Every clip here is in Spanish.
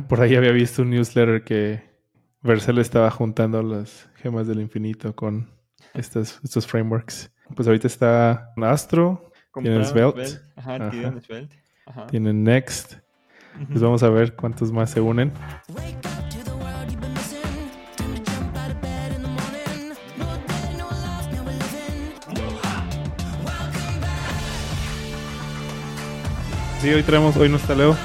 por ahí había visto un newsletter que Vercel estaba juntando las gemas del infinito con estos, estos frameworks. Pues ahorita está Astro, tiene Svelte, Ajá, tiene Svelte. Ajá. tienen Next. Pues vamos a ver cuántos más se unen. Sí, hoy traemos, hoy no está Leo,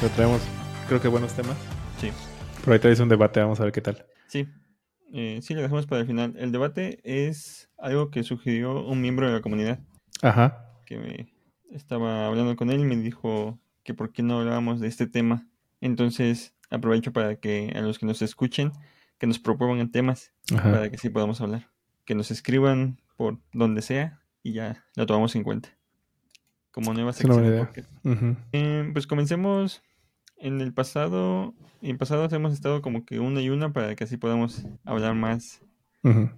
pero traemos, creo que buenos temas. Sí. Pero ahí traes un debate, vamos a ver qué tal. Sí, eh, sí, lo dejamos para el final. El debate es algo que sugirió un miembro de la comunidad. Ajá. Que me estaba hablando con él y me dijo que por qué no hablábamos de este tema. Entonces aprovecho para que a los que nos escuchen, que nos propongan temas para que sí podamos hablar. Que nos escriban por donde sea y ya lo tomamos en cuenta como nueva sección. Eh, pues comencemos en el pasado. En pasado hemos estado como que una y una para que así podamos hablar más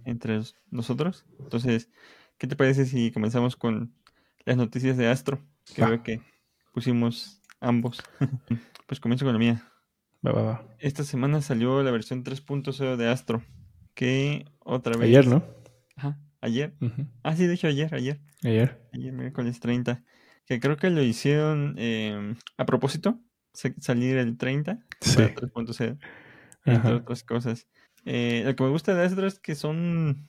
entre nosotros. Entonces, ¿qué te parece si comenzamos con las noticias de Astro? Que veo que pusimos ambos. pues comienzo con la mía. Esta semana salió la versión 3.0 de Astro. Que otra vez. Ayer, ¿no? Ajá, ayer. Ah, sí, de hecho, ayer, ayer. Ayer. Ayer, miércoles 30 que creo que lo hicieron em, a propósito, salir el 30 sí. para entre otras cosas. Eh, lo que me gusta de Astro es que son,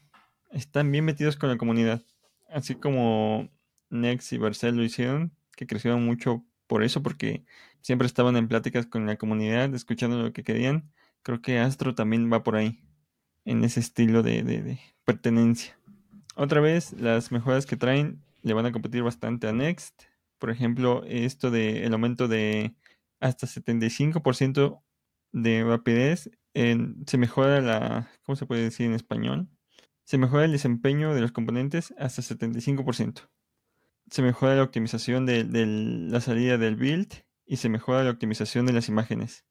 están bien metidos con la comunidad, así como Next y Barcel lo hicieron, que crecieron mucho por eso, porque siempre estaban en pláticas con la comunidad, escuchando lo que querían. Creo que Astro también va por ahí, en ese estilo de, de pertenencia. Otra vez, las mejoras que traen le van a competir bastante a Next. Por ejemplo, esto de el aumento de hasta 75% de rapidez, se mejora la, ¿cómo se puede decir en español? Se mejora el desempeño de los componentes hasta 75%. Se mejora la optimización de, la salida del build y se mejora la optimización de las imágenes.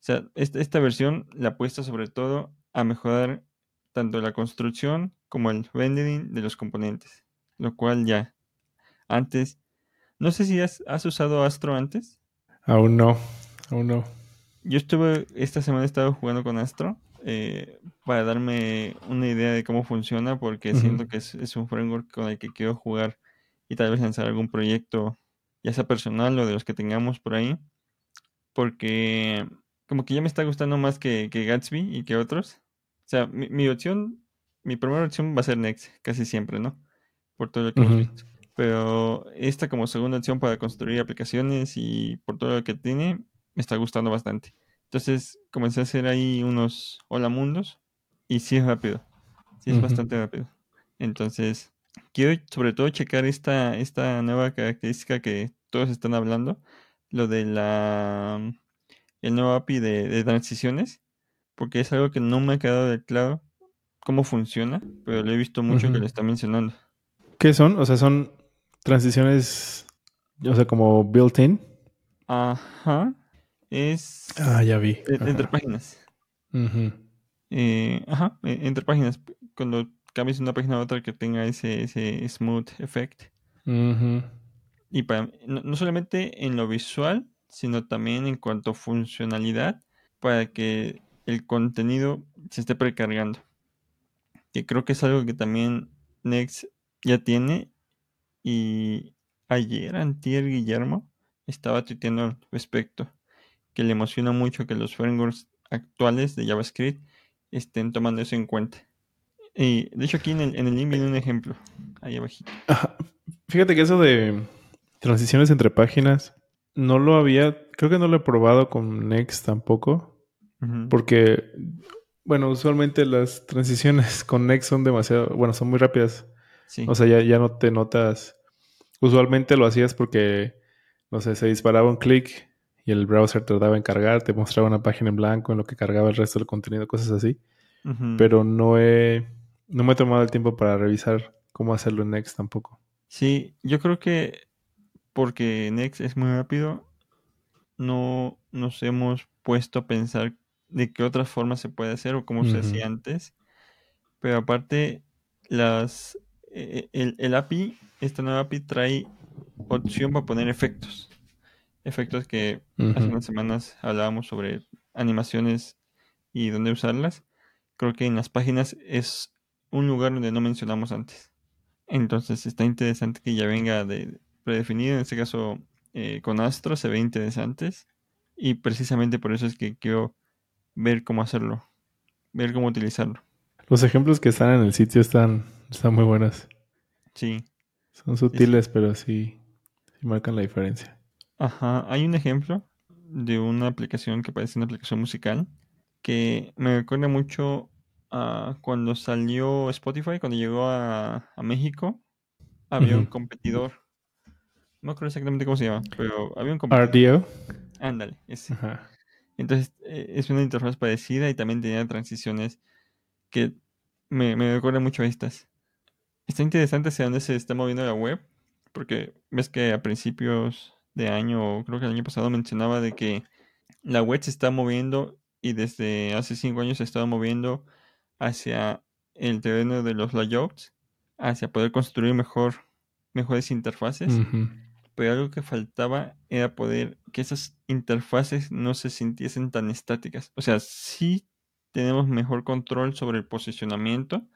O sea, esta, esta versión la apuesta sobre todo a mejorar tanto la construcción como el rendering de los componentes, lo cual ya antes no sé si has, usado Astro antes. Aún no, aún no. Yo estuve, esta semana he estado jugando con Astro eh, para darme una idea de cómo funciona porque siento que es, un framework con el que quiero jugar y tal vez lanzar algún proyecto, ya sea personal o de los que tengamos por ahí. Porque como que ya me está gustando más que, Gatsby y que otros. O sea, mi, opción, mi primera opción va a ser Next, casi siempre, ¿no? Por todo lo que hemos visto. Pero esta como segunda opción para construir aplicaciones y por todo lo que tiene, me está gustando bastante. Entonces comencé a hacer ahí unos hola mundos y sí es rápido. Sí es bastante rápido. Entonces, quiero sobre todo checar esta, esta nueva característica que todos están hablando, lo de la el nuevo API de, transiciones, porque es algo que no me ha quedado de claro cómo funciona, pero lo he visto mucho que lo está mencionando. ¿Qué son? O sea, son transiciones, o sea, como built-in. Ajá. Es. Ah, ya vi. Entre páginas. Eh, ajá, entre páginas. Cuando cambias de una página a otra que tenga ese, ese smooth effect. Y para, no, no, solamente en lo visual, sino también en cuanto a funcionalidad, para que el contenido se esté precargando. Que creo que es algo que también Next ya tiene y ayer, antier Guillermo, estaba tuiteando al respecto, que le emociona mucho que los frameworks actuales de JavaScript estén tomando eso en cuenta. Y de hecho aquí en el, en el link viene un ejemplo, ahí abajito. Fíjate que eso de transiciones entre páginas, no lo había, creo que no lo he probado con Next tampoco, porque, bueno, usualmente las transiciones con Next son demasiado, bueno, son muy rápidas. O sea, ya, ya no te notas usualmente lo hacías porque, no sé, se disparaba un clic y el browser tardaba en cargar, te mostraba una página en blanco en lo que cargaba el resto del contenido, cosas así. Pero no he, no me he tomado el tiempo para revisar cómo hacerlo en Next tampoco. Sí, yo creo que porque Next es muy rápido, no nos hemos puesto a pensar de qué otras formas se puede hacer o cómo se hacía antes. Pero aparte, las el, el, API, esta nueva API trae opción para poner efectos. efectos que hace unas semanas hablábamos sobre animaciones y dónde usarlas, creo que en las páginas es un lugar donde no mencionamos antes. Entonces está interesante que ya venga de predefinido, en este caso eh, con Astro se ve interesantes y precisamente por eso es que quiero ver cómo hacerlo, ver cómo utilizarlo. Los ejemplos que están en el sitio están, están muy buenos. Sí. Son sutiles, pero sí, sí marcan la diferencia. Ajá, hay un ejemplo de una aplicación que parece una aplicación musical que me recuerda mucho a cuando salió Spotify, cuando llegó a, México, había un competidor. No creo exactamente cómo se llama, pero había un competidor. RDO. Ándale, ese. Entonces, eh, es una interfaz parecida y también tenía transiciones que me, me recuerda mucho a estas. Está interesante hacia dónde se está moviendo la web, porque ves que a principios de año, creo que el año pasado mencionaba de que la web se está moviendo y desde hace cinco años se estaba moviendo hacia el terreno de los layouts, hacia poder construir mejor, mejores interfaces. Pero algo que faltaba era poder que esas interfaces no se sintiesen tan estáticas. O sea, sí tenemos mejor control sobre el posicionamiento,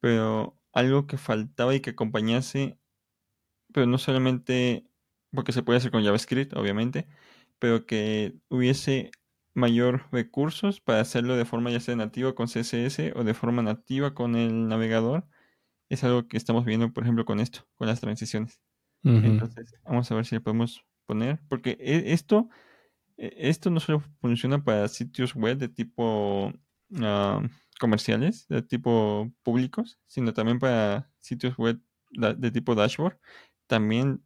pero algo que faltaba y que acompañase, pero no solamente porque se puede hacer con JavaScript, obviamente, pero que hubiese mayor recursos para hacerlo de forma ya sea nativa con CSS o de forma nativa con el navegador. Es algo que estamos viendo, por ejemplo, con esto, con las transiciones. Entonces, vamos a ver si le podemos poner, porque e, esto, e, esto no solo funciona para sitios web de tipo ah, comerciales, de tipo públicos, sino también para sitios web de tipo dashboard. También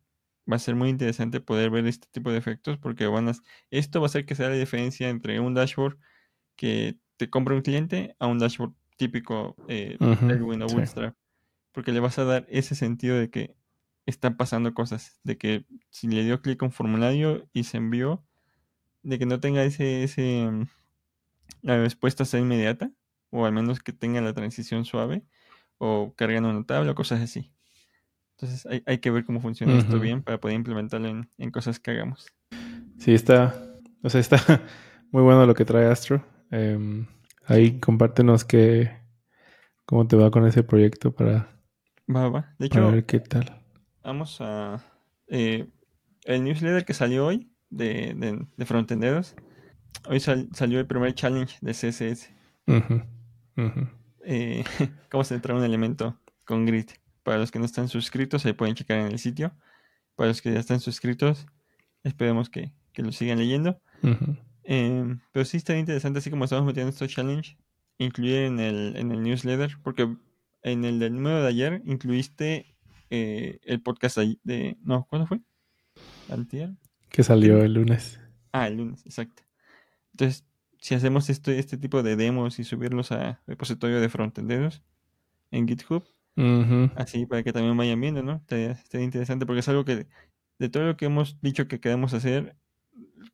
va a ser muy interesante poder ver este tipo de efectos porque van a, esto va a hacer que sea la diferencia entre un dashboard que te compra un cliente a un dashboard típico eh, Windows Bootstrap. Porque le vas a dar ese sentido de que están pasando cosas, de que si le dio clic a un formulario y se envió, de que no tenga ese, ese mm, la respuesta sea inmediata, o al menos que tenga la transición suave, o cargando una tabla, o cosas así. Entonces hay, hay que ver cómo funciona esto bien para poder implementarlo en, en, cosas que hagamos. Sí, está, o sea, está muy bueno lo que trae Astro. Em, ahí compártenos qué, cómo te va con ese proyecto para, va, va. De hecho, ver qué tal. Vamos a... Eh, el newsletter que salió hoy de, de, de Frontenderos, hoy salió el primer challenge de CSS. Eh, ¿Cómo se entra un elemento con grid? Para los que no están suscritos, ahí pueden checar en el sitio. Para los que ya están suscritos, esperemos que, lo sigan leyendo. Em, pero sí está interesante, así como estamos metiendo estos challenge, incluir en el, en el newsletter, porque en el del número de ayer incluiste eh, el podcast de... No, ¿cuándo fue? ¿Antier? Que salió el lunes. Ah, el lunes, exacto. Entonces, si hacemos este, este tipo de demos y subirlos a repositorio de frontenderos en GitHub, Así para que también vayan viendo, ¿no? Está, interesante porque es algo que de todo lo que hemos dicho que queremos hacer,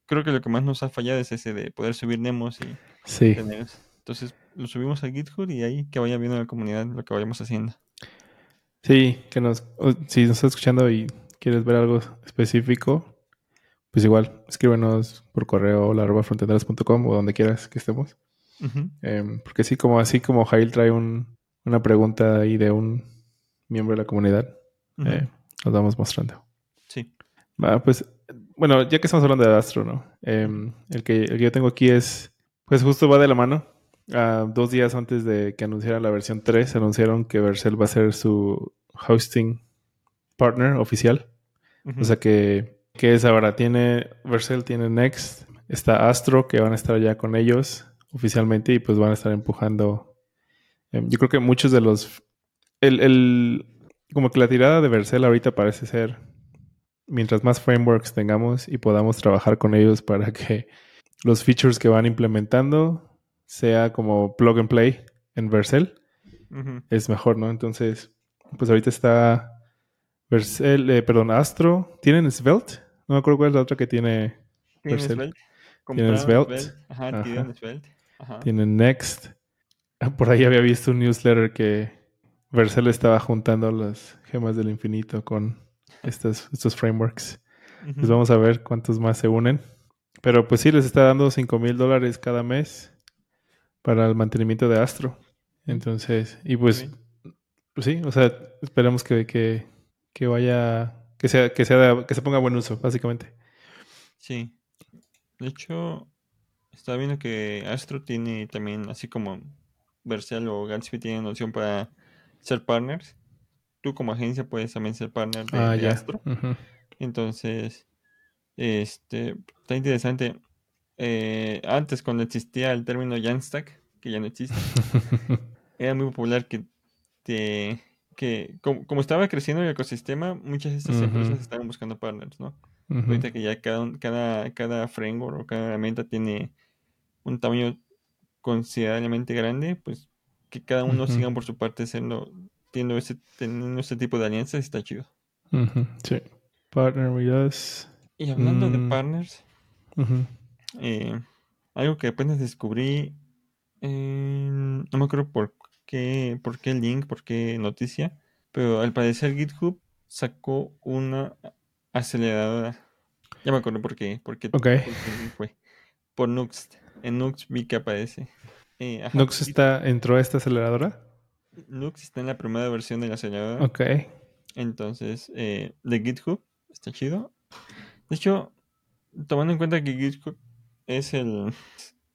creo que lo que más nos ha fallado es ese de poder subir demos y sí. Entonces lo subimos a GitHub y ahí que vaya viendo la comunidad lo que vayamos haciendo. Sí, que nos, si nos estás escuchando y quieres ver algo específico, pues igual, escríbenos por correo fronteras.com o donde quieras que estemos. Em, porque sí, como así como Jail trae un, una pregunta ahí de un miembro de la comunidad, eh, nos vamos mostrando. Sí. pues, bueno, ya que estamos hablando de Astro, ¿no? Em, el, que, el que yo tengo aquí es, pues justo va de la mano. dos días antes de que anunciaran la versión 3, anunciaron que Vercel va a ser su hosting partner oficial. O sea que, que es ahora, tiene, Vercel tiene Next, está Astro, que van a estar ya con ellos oficialmente y pues van a estar empujando Em, yo creo que muchos de los... El, como que la tirada de Vercel ahorita parece ser, mientras más frameworks tengamos y podamos trabajar con ellos para que los features que van implementando sea como plug and play en Vercel, es mejor, ¿no? Entonces, pues ahorita está Vercel, eh, perdón, Astro, ¿tienen Svelte? No me acuerdo cuál es la otra que tiene. Tienen Svelte. Ajá, tienen Svelte. Tienen Next. Por ahí había visto un newsletter que Vercel estaba juntando las gemas del infinito con estos, estos frameworks. Pues vamos a ver cuántos más se unen. Pero pues sí, les está dando 5 mil dólares cada mes para el mantenimiento de Astro. Entonces, y pues, pues sí, o sea, esperemos que, que, que vaya, que sea, que sea, que se ponga buen uso, básicamente. Sí. De hecho, estaba viendo que Astro tiene también, así como Vercel o Gatsby tienen opción para ser partners. Tú como agencia puedes también ser partner de, ah, Astro. Entonces, este, está interesante. Eh, antes, cuando existía el término Jamstack, que ya no existe, era muy popular que te, que como, estaba creciendo el ecosistema, muchas de estas empresas estaban buscando partners, ¿no? Ahorita que ya cada, cada, cada framework o cada herramienta tiene un tamaño considerablemente grande, pues que cada uno siga por su parte siendo, teniendo ese, teniendo ese tipo de alianzas está chido. Sí. Partner with Y hablando de mm. partners, eh, algo que apenas descubrí, no me acuerdo por qué, por qué link, por qué noticia, pero al parecer GitHub sacó una aceleradora. Ya me acuerdo por qué, por qué, fue. Por Nuxt. En Nux vi que aparece. Eh, ¿Nux está, entró a esta aceleradora? Nux está en la primera versión de la aceleradora. Ok. Entonces, eh, de GitHub, está chido. De hecho, tomando en cuenta que GitHub es el,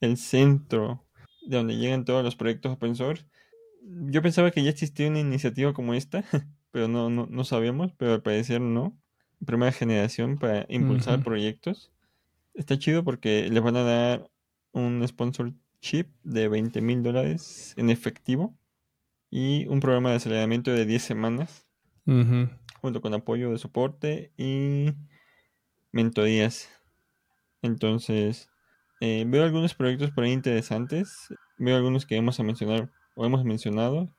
el centro de donde llegan todos los proyectos open source, yo pensaba que ya existía una iniciativa como esta, pero no, no, no sabíamos, pero al parecer no. Primera generación para impulsar proyectos. Está chido porque les van a dar un sponsorship de 20 mil dólares en efectivo y un programa de aceleramiento de 10 semanas, junto con apoyo de soporte y mentorías. Entonces, eh, veo algunos proyectos por ahí interesantes. Veo algunos que vamos a mencionar o hemos mencionado.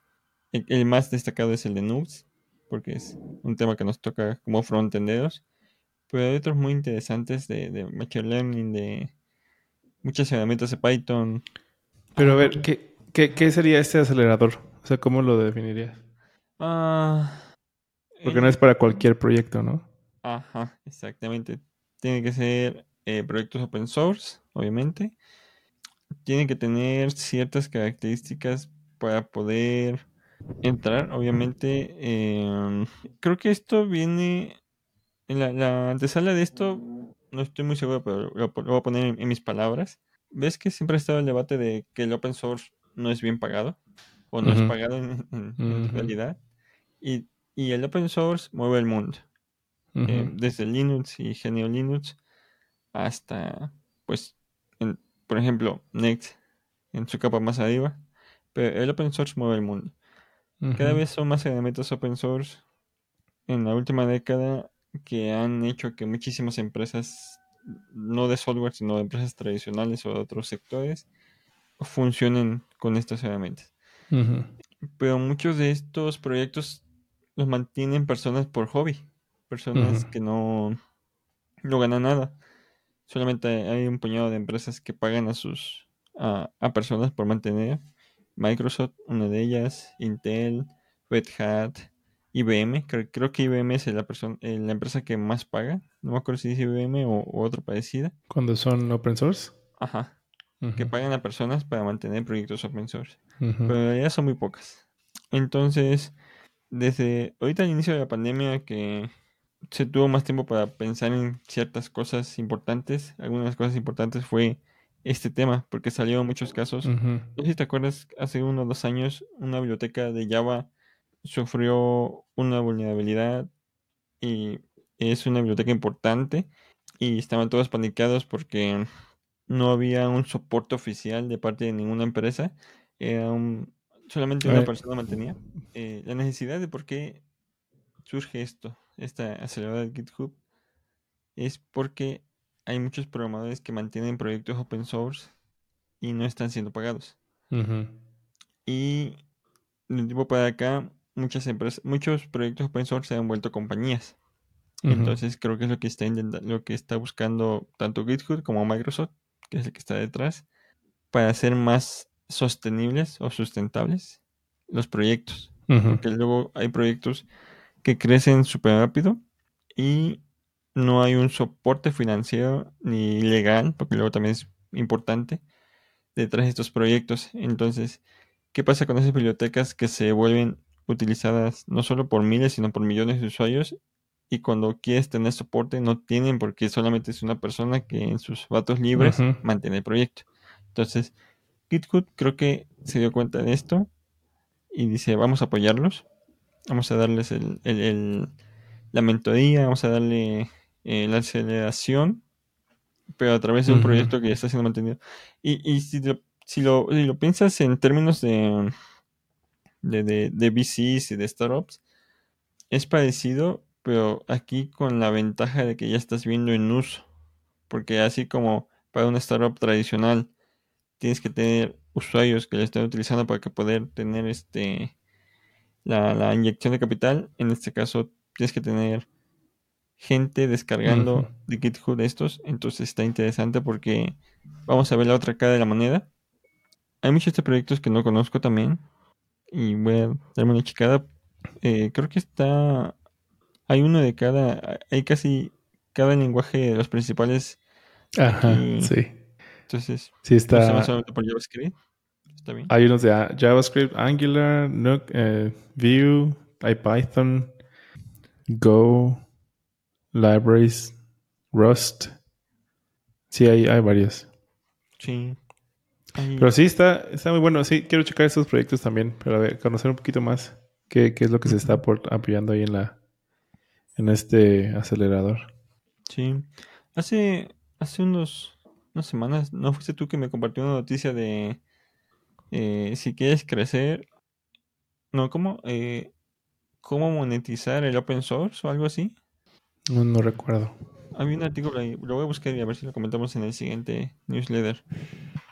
El, más destacado es el de Nux, porque es un tema que nos toca como frontenderos. Pero hay otros muy interesantes de, de Machine Learning, de muchas herramientas de Python. Pero a ver, ¿qué, qué, sería este acelerador? O sea, ¿cómo lo definirías? Ah, Porque no es para cualquier proyecto, ¿no? Ajá, exactamente. Tiene que ser eh, proyectos open source, obviamente. Tiene que tener ciertas características para poder entrar, obviamente. Em, creo que esto viene. En la, la antesala de esto no estoy muy seguro, pero lo, voy a poner en, mis palabras. ¿Ves que siempre ha estado el debate de que el open source no es bien pagado? O no es pagado en, realidad. Y, el open source mueve el mundo. Eh, desde Linux y Genio Linux hasta, pues, por ejemplo, Next en su capa más arriba. Pero el open source mueve el mundo. Cada vez son más elementos open source. En la última década que han hecho que muchísimas empresas, no de software, sino de empresas tradicionales o de otros sectores, funcionen con estas herramientas. Pero muchos de estos proyectos los mantienen personas por hobby, personas que no, no ganan nada. Solamente hay un puñado de empresas que pagan a sus a, a personas por mantener. Microsoft, una de ellas, Intel, Red Hat, IBM, creo, que IBM es la, persona, eh, la empresa que más paga. No me acuerdo si es IBM o, otra parecida. Cuando son open source. Ajá. Que pagan a personas para mantener proyectos open source. Pero ya son muy pocas. Entonces, desde ahorita al inicio de la pandemia que se tuvo más tiempo para pensar en ciertas cosas importantes, algunas cosas importantes fue este tema, porque salieron muchos casos. No sé si te acuerdas, hace unos dos años, una biblioteca de Java sufrió una vulnerabilidad y es una biblioteca importante y estaban todos paniqueados porque no había un soporte oficial de parte de ninguna empresa. Era un, solamente una persona mantenía. Eh, la necesidad de por qué surge esto, esta aceleradora de GitHub, es porque hay muchos programadores que mantienen proyectos open source y no están siendo pagados. Y de tipo para acá muchas empresas, muchos proyectos open source se han vuelto compañías. Entonces creo que es lo que está lo que está buscando tanto GitHub como Microsoft, que es el que está detrás, para hacer más sostenibles o sustentables los proyectos. Porque luego hay proyectos que crecen súper rápido y no hay un soporte financiero ni legal, porque luego también es importante, detrás de estos proyectos. Entonces, ¿qué pasa con esas bibliotecas que se vuelven utilizadas no solo por miles, sino por millones de usuarios? Y cuando quieres tener soporte, no tienen porque solamente es una persona que en sus datos libres mantiene el proyecto. Entonces, GitHub creo que se dio cuenta de esto y dice, vamos a apoyarlos, vamos a darles el, la mentoría, vamos a darle eh, la aceleración, pero a través de un proyecto que ya está siendo mantenido. Y, si, lo, si, lo, piensas en términos de, de, de, de VCs y de startups, es parecido, pero aquí con la ventaja de que ya estás viendo en uso. Porque así como para una startup tradicional, tienes que tener usuarios que la estén utilizando para que poder tener este la, inyección de capital. En este caso, tienes que tener gente descargando de GitHub estos. Entonces está interesante porque vamos a ver la otra cara de la moneda. Hay muchos de proyectos que no conozco también. Y voy a darme una chicada. Eh, creo que está. Hay uno de cada. Hay casi cada lenguaje de los principales. Ajá, sí. Entonces, sí está. por JavaScript. Está bien. Hay unos de JavaScript, Angular, Nuke, eh, Vue, Python, Go, Libraries, Rust. Sí, hay, hay varios. Sí. Pero sí, está, está muy bueno. Sí, quiero checar estos proyectos también, para ver, conocer un poquito más qué, qué es lo que se está apoyando ahí en la en este acelerador. Sí. Hace, hace unos unas semanas, ¿no fuiste tú que me compartió una noticia de eh, si quieres crecer? No, ¿cómo? Eh, ¿Cómo monetizar el open source o algo así? No, recuerdo. Había un artículo ahí, lo voy a buscar y a ver si lo comentamos en el siguiente newsletter,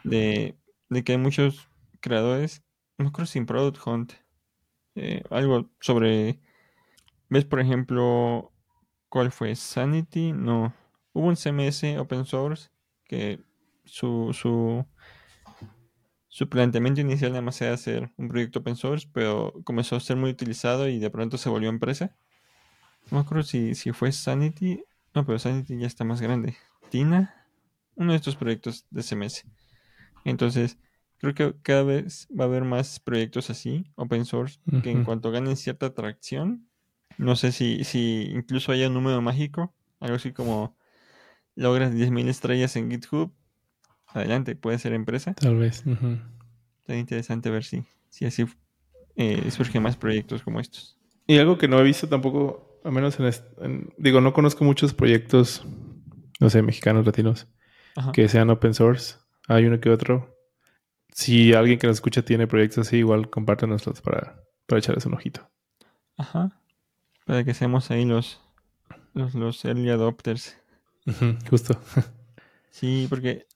de, que hay muchos creadores, no creo sin Product Hunt, eh, algo sobre, ¿ves por ejemplo cuál fue? Sanity, no, hubo un CMS open source que su, su, su planteamiento inicial nada más era hacer un proyecto open source, pero comenzó a ser muy utilizado y de pronto se volvió empresa. No me acuerdo si, si fue Sanity. No, pero Sanity ya está más grande. Tina, uno de estos proyectos de CMS. Entonces, creo que cada vez va a haber más proyectos así, open source, que en cuanto ganen cierta atracción, no sé si, si incluso haya un número mágico, algo así como logras 10.000 estrellas en GitHub, adelante, puede ser empresa. Tal vez. Está interesante ver si, si así eh, surgen más proyectos como estos. Y algo que no he visto tampoco, al menos en, digo, no conozco muchos proyectos, no sé, mexicanos, latinos, que sean open source. Hay uno que otro. Si alguien que nos escucha tiene proyectos así, igual compártenoslos para, para echarles un ojito. Ajá. Para que seamos ahí los, los, los early adopters justo. sí, porque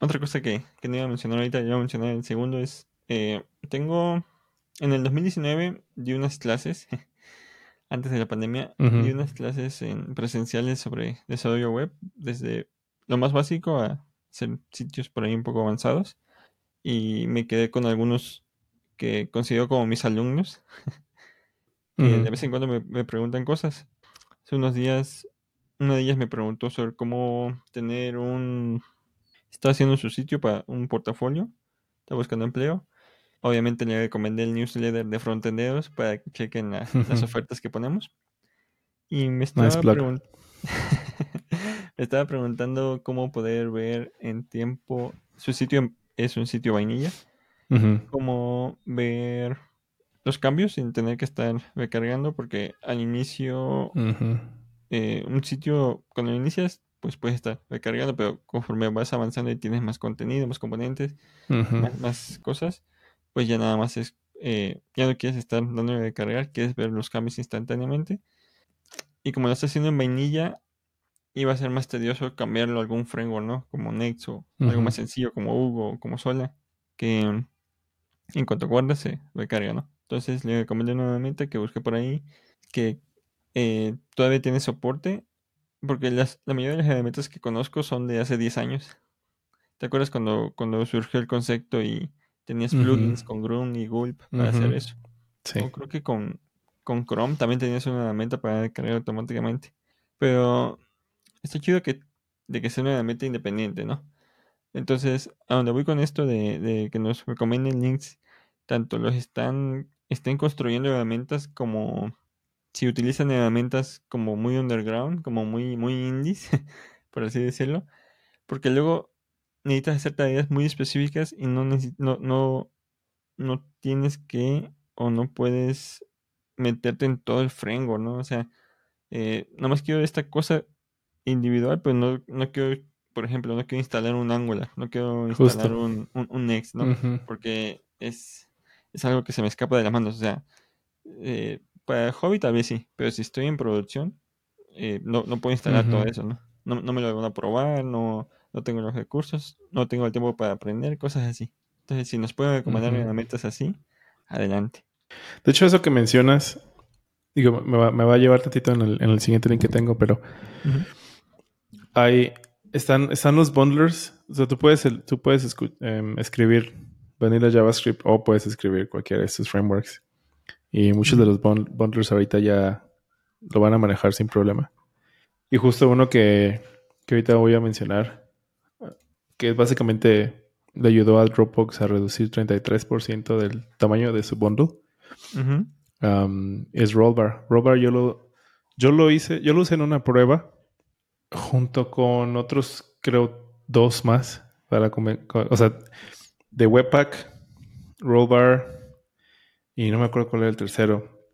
otra cosa que, que no iba a mencionar ahorita, ya iba a mencionar en segundo es, eh, tengo, en el 2019 di unas clases, antes de la pandemia, di unas clases en presenciales sobre desarrollo web, desde lo más básico a hacer sitios por ahí un poco avanzados, y me quedé con algunos que considero como mis alumnos, que de vez en cuando me, me preguntan cosas. Hace unos días una de ellas me preguntó sobre cómo tener un... Está haciendo su sitio para un portafolio. Está buscando empleo. Obviamente le recomendé el newsletter de Frontenderos para que chequen las ofertas que ponemos. Y me estaba, me estaba preguntando cómo poder ver en tiempo. Su sitio es un sitio vainilla. Cómo ver los cambios sin tener que estar recargando, porque al inicio eh, un sitio, cuando inicias, pues puedes estar recargando, pero conforme vas avanzando y tienes más contenido, más componentes, más, cosas, pues ya nada más es, eh, ya no quieres estar dando de cargar, quieres ver los cambios instantáneamente. Y como lo estás haciendo en vainilla, iba a ser más tedioso cambiarlo a algún framework, ¿no? Como Next o algo más sencillo como Hugo o como Sola, que en cuanto guardas se recarga, ¿no? Entonces le recomendé nuevamente que busque por ahí que eh, todavía tiene soporte, porque las, la mayoría de las herramientas que conozco son de hace 10 años. ¿Te acuerdas cuando, cuando surgió el concepto y tenías plugins con Groom y Gulp para hacer eso? Sí. creo que con, con Chrome también tenías una herramienta para cargar automáticamente. Pero está chido que, de que sea nuevamente independiente, ¿no? Entonces, a donde voy con esto de, que nos recomienden links, tanto los están, estén construyendo herramientas como si utilizan herramientas como muy underground, como muy, muy indies, por así decirlo, porque luego necesitas hacer tareas muy específicas y no, no, no, no tienes que o no puedes meterte en todo el framework, ¿no? O sea, eh, nada más quiero esta cosa individual, pero no, no quiero, por ejemplo, no quiero instalar un Angular, no quiero instalar un, un, Next, ¿no? Porque es, es algo que se me escapa de las manos. O sea, eh, para hobby tal vez sí, pero si estoy en producción, eh, no, no puedo instalar todo eso, ¿no? ¿no? No me lo van a probar, no, no tengo los recursos, no tengo el tiempo para aprender, cosas así. Entonces, si nos pueden recomendar herramientas así, adelante. De hecho, eso que mencionas, digo, me va, me va a llevar tantito en el, en el, siguiente link que tengo, pero hay, están, están los bundlers. O sea, tú puedes, tú puedes em, escribir vanilla JavaScript o puedes escribir cualquiera de estos frameworks. Y muchos de los bundlers ahorita ya lo van a manejar sin problema. Y justo uno que, que ahorita voy a mencionar, que básicamente le ayudó a Dropbox a reducir 33% del tamaño de su bundle, um, es Rollbar. Rollbar yo lo, yo lo hice, yo lo usé en una prueba junto con otros, creo, dos más. Para o sea, de Webpack, Rollbar y no me acuerdo cuál era el tercero.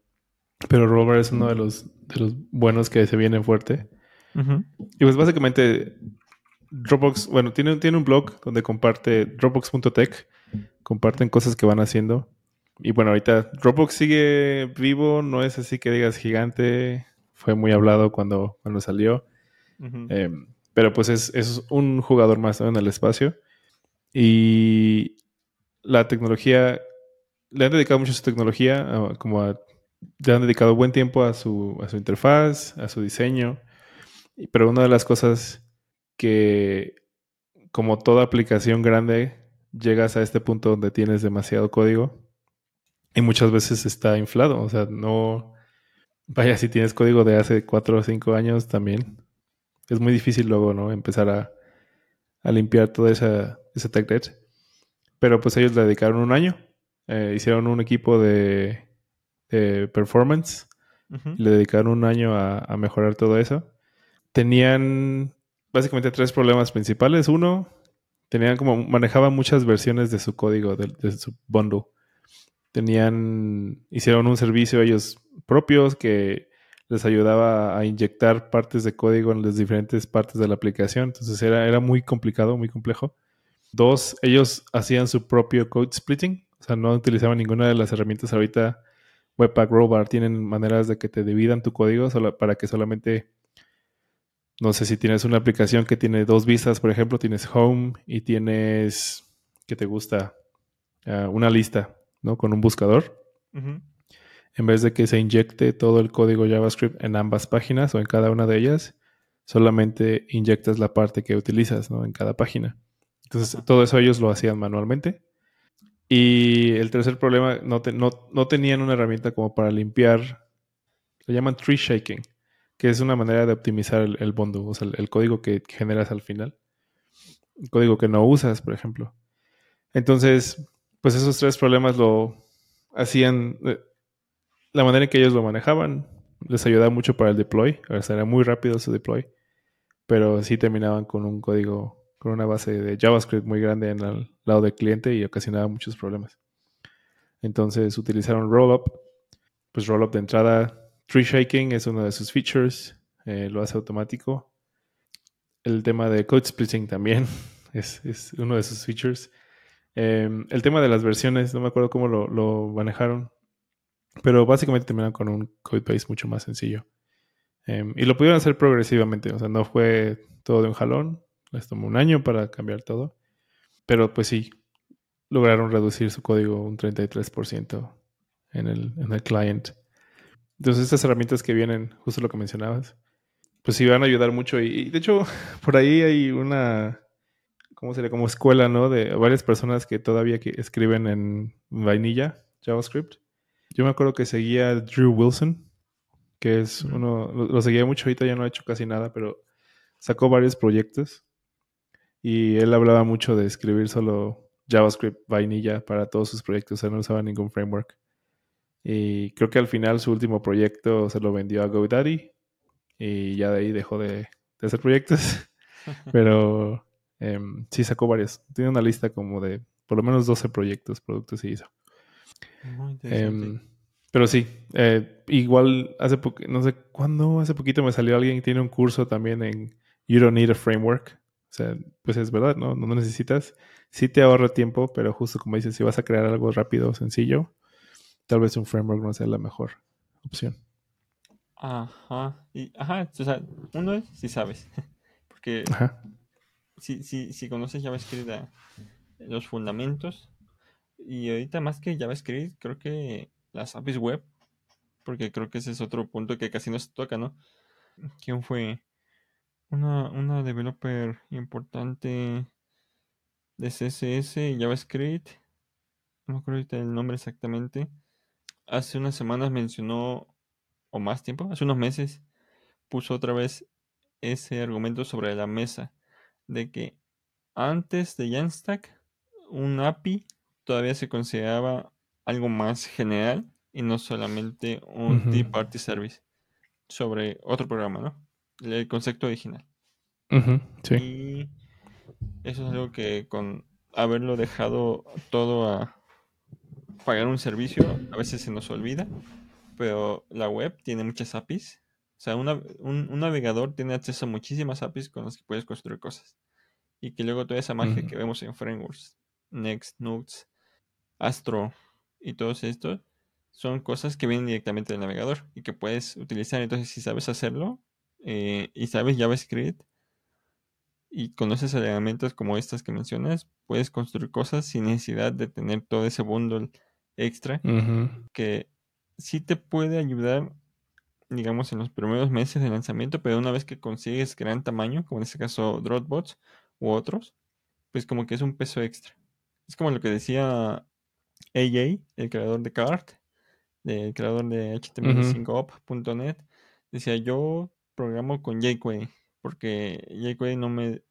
Pero Rollbar es uno de los, de los buenos que se vienen fuerte. Y pues básicamente Dropbox, bueno, tiene, tiene un blog donde comparte Dropbox.tech, comparten cosas que van haciendo. Y bueno, ahorita Dropbox sigue vivo, no es así que digas gigante, fue muy hablado cuando, cuando salió. Em, pero pues es, un jugador más en el espacio. Y la tecnología, le han dedicado mucho a su tecnología, como le han dedicado buen tiempo a su, a su interfaz, a su diseño. Pero una de las cosas que, como toda aplicación grande, llegas a este punto donde tienes demasiado código y muchas veces está inflado. O sea, no. Vaya, si tienes código de hace cuatro o cinco años también, es muy difícil luego, ¿no? Empezar a, limpiar toda esa, esa tech debt. Pero pues ellos le dedicaron un año. Eh, hicieron un equipo de, performance. Le dedicaron un año a, mejorar todo eso. Tenían básicamente tres problemas principales. Uno, tenían como manejaban muchas versiones de su código, de, de su bundle. Tenían, hicieron un servicio ellos propios que les ayudaba a inyectar partes de código en las diferentes partes de la aplicación. Entonces era, era muy complicado, muy complejo. Dos, ellos hacían su propio code splitting, o sea, no utilizaban ninguna de las herramientas ahorita. Webpack, Rollbar tienen maneras de que te dividan tu código para que solamente, no sé si tienes una aplicación que tiene dos vistas, por ejemplo, tienes Home y tienes, ¿qué te gusta? Ah, una lista, ¿no? Con un buscador en vez de que se inyecte todo el código JavaScript en ambas páginas o en cada una de ellas, solamente inyectas la parte que utilizas ¿no? en cada página. Entonces, todo eso ellos lo hacían manualmente. Y el tercer problema, no, no, tenían una herramienta como para limpiar, lo llaman tree shaking, que es una manera de optimizar el, bundle, o sea, el, código que generas al final. Código que no usas, por ejemplo. Entonces, pues esos tres problemas lo hacían, eh, la manera en que ellos lo manejaban les ayudaba mucho para el deploy. O sea, era muy rápido su deploy. Pero sí terminaban con un código, con una base de JavaScript muy grande en el lado del cliente y ocasionaba muchos problemas. Entonces utilizaron Rollup. Pues Rollup de entrada, tree shaking es uno de sus features. Eh, lo hace automático. El tema de code splitting también es, uno de sus features. Em, el tema de las versiones, no me acuerdo cómo lo, manejaron. Pero básicamente terminaron con un codebase mucho más sencillo. Em, y lo pudieron hacer progresivamente, o sea, no fue todo de un jalón, les tomó un año para cambiar todo. Pero pues sí, lograron reducir su código un 33% en el, en el client. Entonces estas herramientas que vienen, justo lo que mencionabas, pues sí van a ayudar mucho. Y, de hecho, por ahí hay una, ¿cómo sería? Como escuela, ¿no? De varias personas que todavía que escriben en vainilla, JavaScript. Yo me acuerdo que seguía a Drew Wilson, que es uno, lo, seguía mucho, ahorita ya no ha hecho casi nada, pero sacó varios proyectos y él hablaba mucho de escribir solo JavaScript vainilla para todos sus proyectos, o sea, no usaba ningún framework. Y creo que al final su último proyecto se lo vendió a GoDaddy y ya de ahí dejó de, hacer proyectos. Pero em, sí sacó varios. Tiene una lista como de por lo menos 12 proyectos, productos y hizo. Muy em, pero sí, eh, igual hace poco, no sé cuándo, hace poquito me salió alguien que tiene un curso también en You Don't Need a Framework. O sea, pues es verdad, ¿no? No necesitas. Sí te ahorra tiempo, pero justo como dices, si vas a crear algo rápido sencillo, tal vez un framework no sea la mejor opción. Ajá. Y, ajá, o sea, uno es si sabes. Porque Si, si, si conoces JavaScript, los fundamentos. Y ahorita más que JavaScript, creo que las APIs web. Porque creo que ese es otro punto que casi no se toca, ¿no? ¿Quién fue? una, una developer importante de CSS y JavaScript, no me acuerdo ahorita el nombre exactamente, hace unas semanas mencionó, o más tiempo, hace unos meses, puso otra vez ese argumento sobre la mesa, de que antes de Jamstack, un API todavía se consideraba algo más general y no solamente un uh party service sobre otro programa, ¿no? el concepto original. sí. Y eso es algo que con haberlo dejado todo a pagar un servicio, a veces se nos olvida, pero la web tiene muchas APIs. O sea, un, navegador tiene acceso a muchísimas APIs con las que puedes construir cosas. Y que luego toda esa magia que vemos en frameworks, Next, Nuxt, Astro y todos estos, son cosas que vienen directamente del navegador y que puedes utilizar. Entonces, si sabes hacerlo, eh, y sabes JavaScript y conoces elementos como estas que mencionas, puedes construir cosas sin necesidad de tener todo ese bundle extra que sí te puede ayudar, digamos, en los primeros meses de lanzamiento, pero una vez que consigues gran tamaño, como en este caso Dropbox u otros, pues como que es un peso extra. Es como lo que decía AJ, el creador de Cart, el creador de HTML5op.net, decía yo programo con jQuery, porque jQuery no me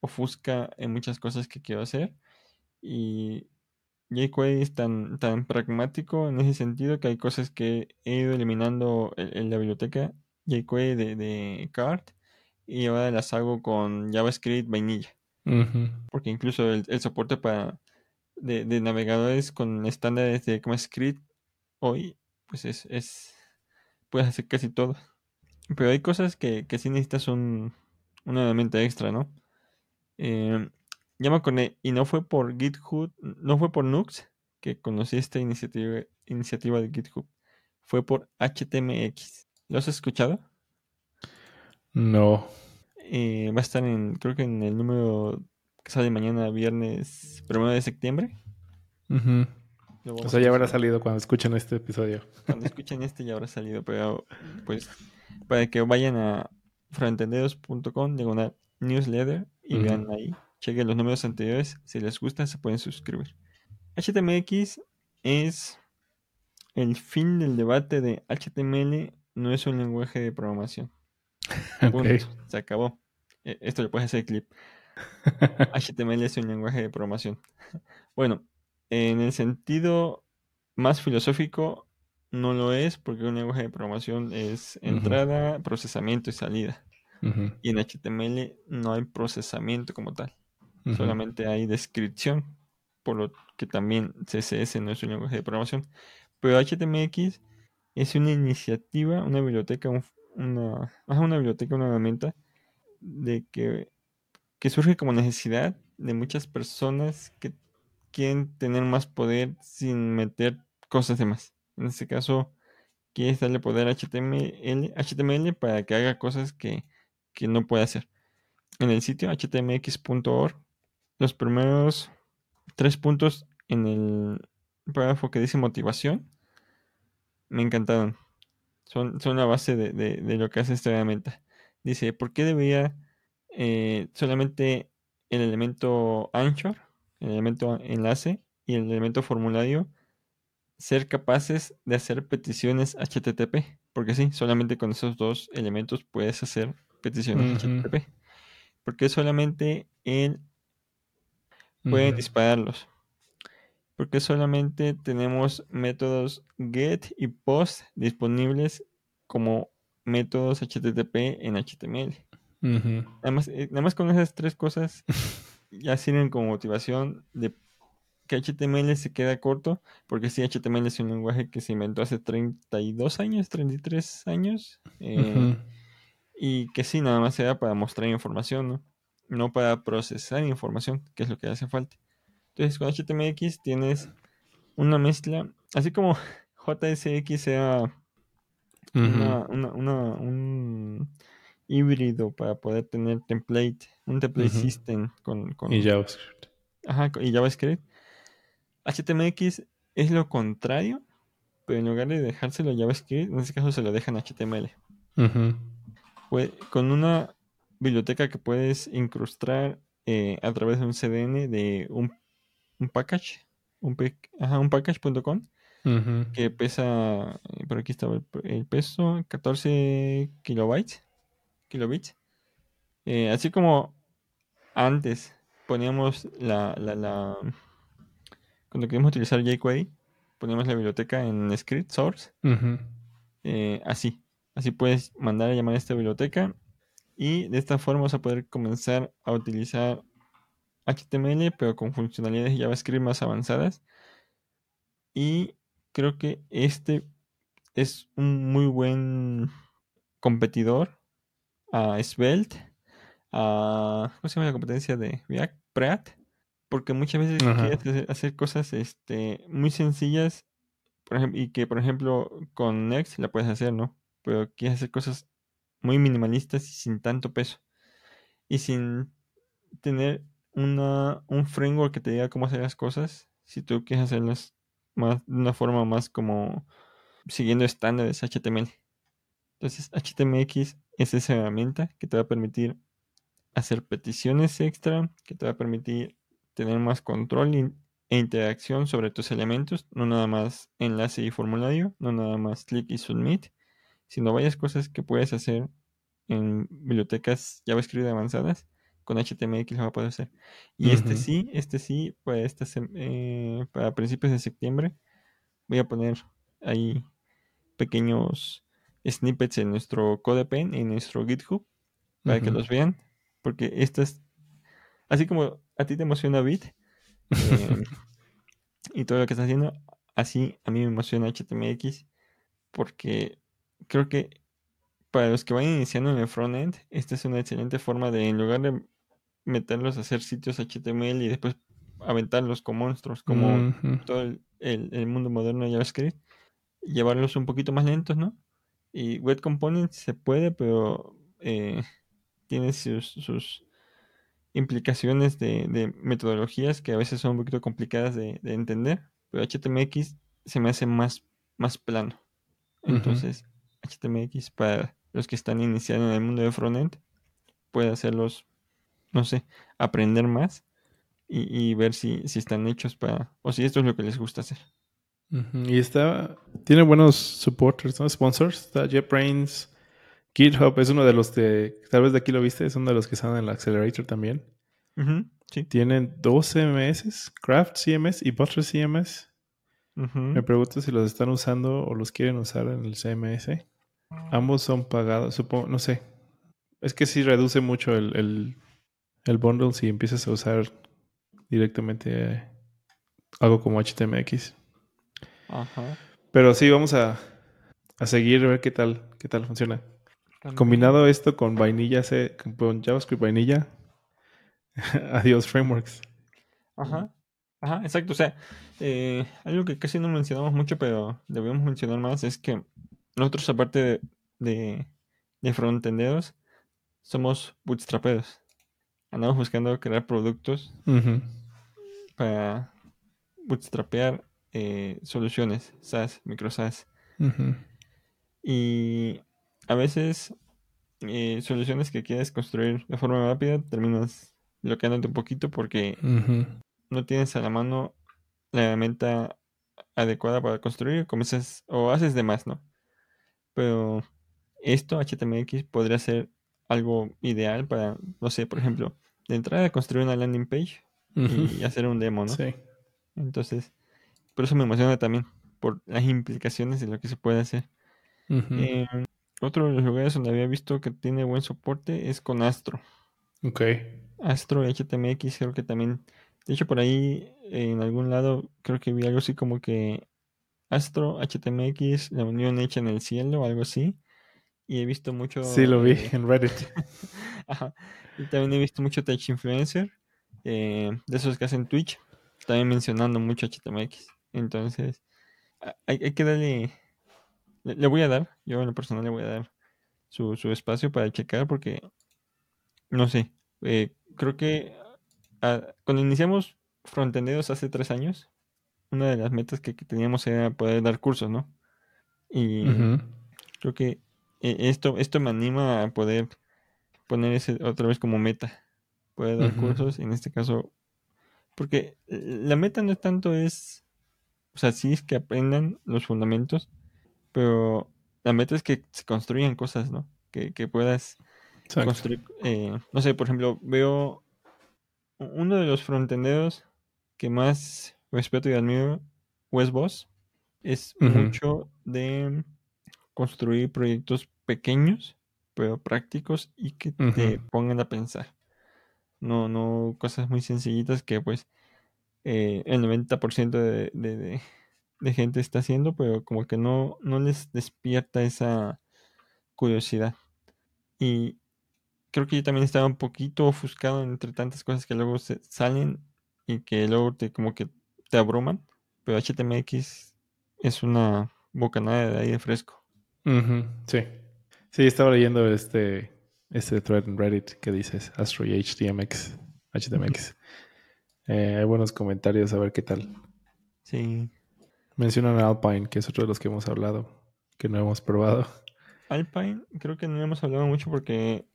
ofusca en muchas cosas que quiero hacer. Y jQuery es tan, tan pragmático en ese sentido que hay cosas que he ido eliminando en, la biblioteca jQuery de, de Cart y ahora las hago con JavaScript vainilla. Porque incluso el, soporte para de, navegadores con estándares de ECMAScript hoy, pues es, es puedes hacer casi todo. Pero hay cosas que, que sí necesitas un, una herramienta extra, ¿no? Eh, ya me acordé, y no fue por GitHub, no fue por Nux que conocí esta iniciativa, iniciativa de GitHub. Fue por HTMX. ¿Lo has escuchado? No. Eh, va a estar en, creo que en el número que sale mañana, viernes primero de septiembre. O sea, ya habrá salido cuando escuchen este episodio. Cuando escuchen este ya habrá salido, pero pues para que vayan a froentenderos.com, diagonal newsletter y vean ahí, chequen los números anteriores, si les gusta se pueden suscribir. HTMX es el fin del debate de HTML no es un lenguaje de programación. se acabó. E, esto le puedes hacer clip. HTML es un lenguaje de programación. Bueno, en el sentido más filosófico, no lo es porque un lenguaje de programación es entrada, procesamiento y salida. Y en HTML no hay procesamiento como tal. Solamente hay descripción, por lo que también CSS no es un lenguaje de programación. Pero HTMX es una iniciativa, una biblioteca, una, biblioteca, una herramienta de que, que surge como necesidad de muchas personas que quieren tener más poder sin meter cosas de más. En este caso, quieres darle poder a HTML, HTML para que haga cosas que, no puede hacer. En el sitio htmx.org, los primeros tres puntos en el párrafo que dice motivación me encantaron. Son, son la base de, lo que hace esta herramienta. Dice, ¿por qué debería eh, solamente el elemento anchor, el elemento enlace y el elemento formulario ser capaces de hacer peticiones HTTP. Porque sí, solamente con esos dos elementos puedes hacer peticiones HTTP. Porque solamente él puede dispararlos. Porque solamente tenemos métodos get y post disponibles como métodos HTTP en HTML. Además, eh, nada más con esas tres cosas ya sirven como motivación de que HTML se queda corto, porque sí, HTML es un lenguaje que se inventó hace 32 años, 33 años, eh, y que sí, nada más sea para mostrar información, ¿no? No para procesar información, que es lo que hace falta. Entonces, con HTMX tienes una mezcla, así como JSX sea un híbrido para poder tener template, un template system con, con, Y JavaScript. Ajá, y JavaScript. HTMX es lo contrario, pero en lugar de dejárselo a JavaScript, en este caso se lo dejan a HTML. con una biblioteca que puedes incrustar eh, a través de un CDN de un, un package, un, ajá, un package.com, que pesa, eh, por aquí estaba el, peso, 14 kilobytes, kilobits. Eh, así como antes poníamos la, la, la cuando queremos utilizar jQuery, ponemos la biblioteca en script source. Eh, así. Así puedes mandar a llamar a esta biblioteca. Y de esta forma vas a poder comenzar a utilizar HTML, pero con funcionalidades de JavaScript más avanzadas. Y creo que este es un muy buen competidor a Svelte, a. ¿Cómo se llama la competencia de React? Preat porque muchas veces quieres hacer cosas este, muy sencillas por ejemplo, y que, por ejemplo, con Next la puedes hacer, ¿no? Pero quieres hacer cosas muy minimalistas y sin tanto peso. Y sin tener una, un framework que te diga cómo hacer las cosas, si tú quieres hacerlas más, de una forma más como siguiendo estándares HTML. Entonces, HTMX es esa herramienta que te va a permitir hacer peticiones extra, que te va a permitir tener más control e interacción sobre tus elementos, no nada más enlace y formulario, no nada más click y submit, sino varias cosas que puedes hacer en bibliotecas JavaScript avanzadas con HTML lo va a poder hacer. Y este sí, este sí, para, esta eh, para principios de septiembre voy a poner ahí pequeños snippets en nuestro CodePen, en nuestro GitHub, para que los vean, porque estas así como a ti te emociona Bit em, y todo lo que estás haciendo, así a mí me emociona HTMX porque creo que para los que van iniciando en el frontend, esta es una excelente forma de, en lugar de meterlos a hacer sitios HTML y después aventarlos con monstruos, como todo el, mundo moderno de JavaScript, llevarlos un poquito más lentos, ¿no? Y Web Components se puede, pero eh, tiene sus implicaciones de, metodologías que a veces son un poquito complicadas de, entender, pero HTMX se me hace más, más plano. Entonces, HTMX para los que están iniciando en el mundo de frontend puede hacerlos, no sé, aprender más y, ver si, están hechos para, o si esto es lo que les gusta hacer. Y está, tiene buenos supporters, ¿no? Sponsors, está JetBrains, GitHub es uno de los de, tal vez de aquí lo viste, es uno de los que están en el Accelerator también. sí. Tienen dos CMS, Craft CMS y Butler CMS. Me pregunto si los están usando o los quieren usar en el CMS. Ambos son pagados, supongo, no sé. Es que sí reduce mucho el, el, bundle si empiezas a usar directamente algo como HTMX. Ajá. Pero sí, vamos a, a seguir a ver qué tal, qué tal funciona. Combinado esto con vainilla, con JavaScript vainilla, adiós frameworks. Ajá, ajá, exacto. O sea, eh, algo que casi no mencionamos mucho, pero debemos mencionar más, es que nosotros, aparte de, de, frontenderos, somos bootstraperos. Andamos buscando crear productos para bootstrapear eh, soluciones, SaaS, micro SaaS. Y a veces eh, soluciones que quieres construir de forma rápida terminas bloqueándote un poquito porque no tienes a la mano la herramienta adecuada para construir, comienzas o haces de más, ¿no? Pero esto HTMX podría ser algo ideal para, no sé, por ejemplo, de entrada construir una landing page y hacer un demo, ¿no? Sí. Entonces, por eso me emociona también, por las implicaciones de lo que se puede hacer. Eh, otro de los lugares donde había visto que tiene buen soporte es con Astro. Ok. Astro HTMX creo que también, de hecho por ahí en algún lado creo que vi algo así como que Astro HTMX, la unión hecha en el cielo o algo así. Y he visto mucho... Sí, lo vi eh, en Reddit. Ajá. Y también he visto mucho Tech Influencer, eh, de esos que hacen Twitch, también mencionando mucho HTMX. Entonces, hay, hay que darle le, voy a dar, yo en lo personal le voy a dar su, espacio para checar porque, no sé, eh, creo que cuando iniciamos Frontenderos hace tres años, una de las metas que, teníamos era poder dar cursos, ¿no? Y creo que eh, esto, esto me anima a poder poner ese otra vez como meta, poder dar cursos, en este caso, porque la meta no es tanto es, o sea, sí es que aprendan los fundamentos, pero la meta es que se construyan cosas, ¿no? Que, puedas construir, eh, no sé, por ejemplo, veo uno de los frontenderos que más respeto y admiro, Wes Boss, es mucho de construir proyectos pequeños, pero prácticos y que te pongan a pensar. No, no cosas muy sencillitas que pues eh, el 90% de, de gente está haciendo, pero como que no, no les despierta esa curiosidad. Y creo que yo también estaba un poquito ofuscado entre tantas cosas que luego se salen y que luego te como que te abruman. Pero HTMX es una bocanada de aire fresco. Sí. Sí, estaba leyendo este, este thread en Reddit que dices Astro y HTMX. HTMX. Eh, hay buenos comentarios, a ver qué tal. Sí. Mencionan Alpine, que es otro de los que hemos hablado, que no hemos probado. Alpine, creo que no hemos hablado mucho porque,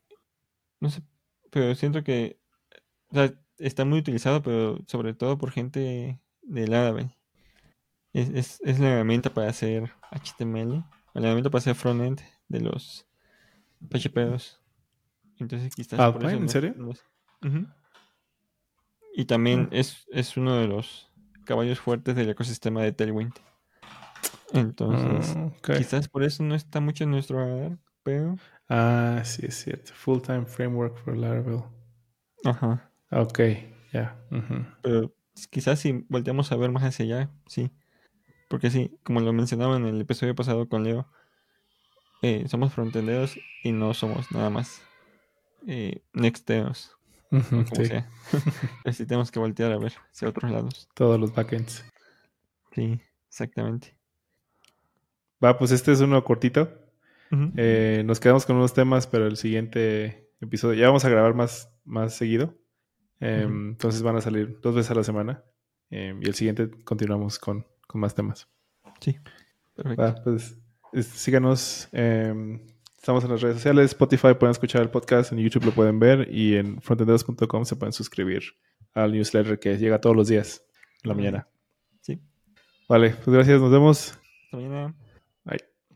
no sé, pero siento que o sea, está muy utilizado, pero sobre todo por gente de Laravel. Es, es, la herramienta para hacer HTML, la herramienta para hacer frontend de los PHP2. Entonces quizás ¿Alpine? ¿En serio? Y también ah. es, es uno de los caballos fuertes del ecosistema de Tailwind. Entonces, ah, quizás por eso no está mucho en nuestro radar, pero... Ah, sí, es cierto. Full Time Framework for Laravel. Ajá. Ok, ya. Pero quizás si volteamos a ver más hacia allá, sí. Porque sí, como lo mencionaba en el episodio pasado con Leo, eh, somos frontenderos y no somos nada más eh, nexteros como sea. Así tenemos que voltear a ver hacia otros lados. Todos los backends. Sí, exactamente. Va, pues este es uno cortito. Eh, nos quedamos con unos temas, pero el siguiente episodio ya vamos a grabar más, más seguido. Em, entonces van a salir dos veces a la semana. Em, y el siguiente continuamos con, más temas. Sí, perfecto. Va, pues síganos. Em, Estamos en las redes sociales, Spotify pueden escuchar el podcast, en YouTube lo pueden ver y en frontenderos.com se pueden suscribir al newsletter que llega todos los días en la mañana. Sí. Vale, pues gracias, nos vemos. Hasta mañana.